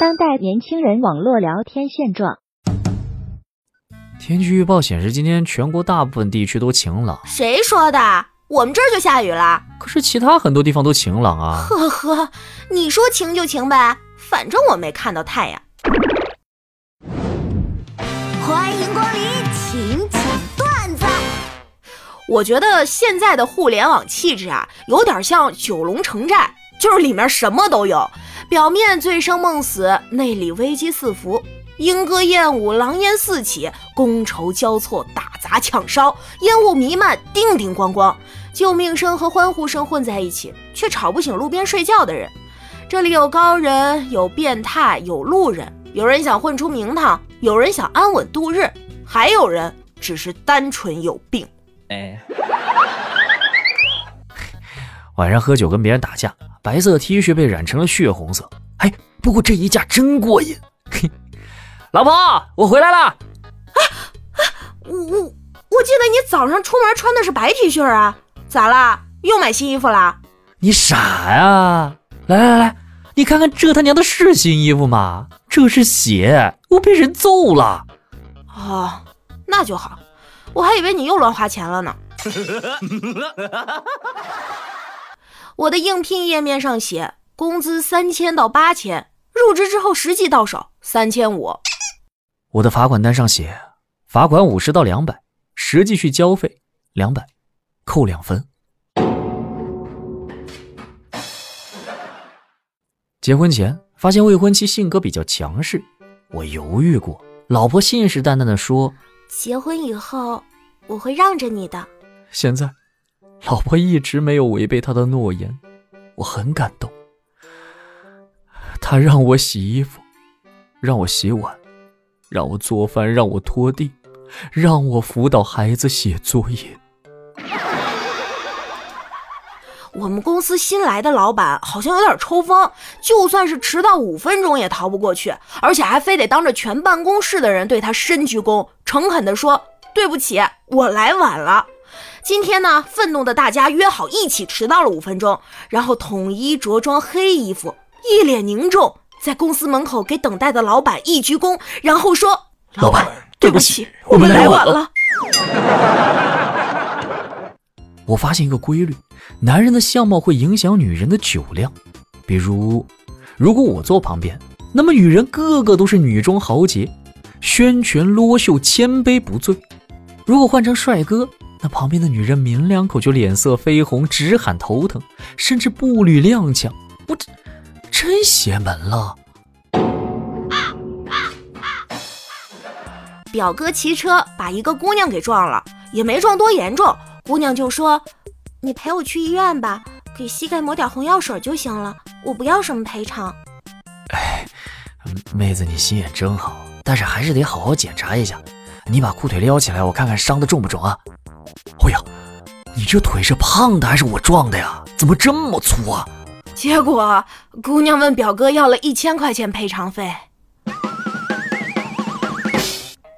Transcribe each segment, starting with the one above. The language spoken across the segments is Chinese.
当代年轻人网络聊天现状。天气预报显示，今天全国大部分地区都晴朗。谁说的？我们这儿就下雨了。可是其他很多地方都晴朗啊。呵呵，你说晴就晴呗，反正我没看到太阳。欢迎光临请讲段子。我觉得现在的互联网气质啊，有点像九龙城寨，就是里面什么都有，表面醉生梦死，内里危机四伏，莺歌燕舞，狼烟四起，觥筹交错，打砸抢烧，烟雾弥漫，叮叮咣咣，救命声和欢呼声混在一起，却吵不醒路边睡觉的人。这里有高人，有变态，有路人，有人想混出名堂，有人想安稳度日，还有人只是单纯有病。哎，晚上喝酒跟别人打架，白色 T 恤被染成了血红色。哎，不过这一架真过瘾。嘿，老婆，我回来了。啊啊，我我我记得你早上出门穿的是白 T 恤啊，咋啦？又买新衣服啦？你傻呀！来来来，你看看这他娘的是新衣服吗？这是血，我被人揍了。哦，那就好。我还以为你又乱花钱了呢。我的应聘页面上写工资三千到八千，入职之后实际到手三千五。我的罚款单上写罚款五十到两百，实际去交费两百，扣两分。结婚前发现未婚妻性格比较强势，我犹豫过，老婆信誓旦旦的说。结婚以后，我会让着你的。现在，老婆一直没有违背她的诺言，我很感动。她让我洗衣服，让我洗碗，让我做饭，让我拖地，让我辅导孩子写作业。我们公司新来的老板好像有点抽风，就算是迟到五分钟也逃不过去，而且还非得当着全办公室的人对他深鞠躬，诚恳地说：“对不起，我来晚了。”今天呢，愤怒的大家约好一起迟到了五分钟，然后统一着装黑衣服，一脸凝重，在公司门口给等待的老板一鞠躬，然后说：“老板，对不起，我们来晚了。”我发现一个规律。男人的相貌会影响女人的酒量，比如，如果我坐旁边，那么女人个个都是女中豪杰，宣拳撸袖，千杯不醉；如果换成帅哥，那旁边的女人抿两口就脸色绯红，直喊头疼，甚至步履踉跄。我这真邪门了！表哥骑车把一个姑娘给撞了，也没撞多严重，姑娘就说。你陪我去医院吧，给膝盖抹点红药水就行了。我不要什么赔偿。哎，妹子，你心眼真好，但是还是得好好检查一下。你把裤腿撩起来，我看看伤的重不重啊？哎呀，你这腿是胖的还是我撞的呀？怎么这么粗啊？结果姑娘问表哥要了一千块钱赔偿费。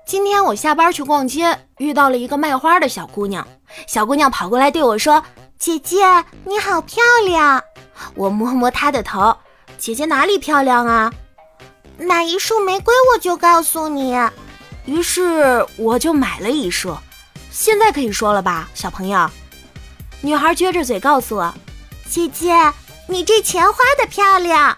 今天我下班去逛街，遇到了一个卖花的小姑娘。小姑娘跑过来对我说：“姐姐，你好漂亮。”我摸摸她的头：“姐姐哪里漂亮啊？买一束玫瑰我就告诉你。”于是我就买了一束。现在可以说了吧，小朋友？女孩撅着嘴告诉我：“姐姐，你这钱花的漂亮。”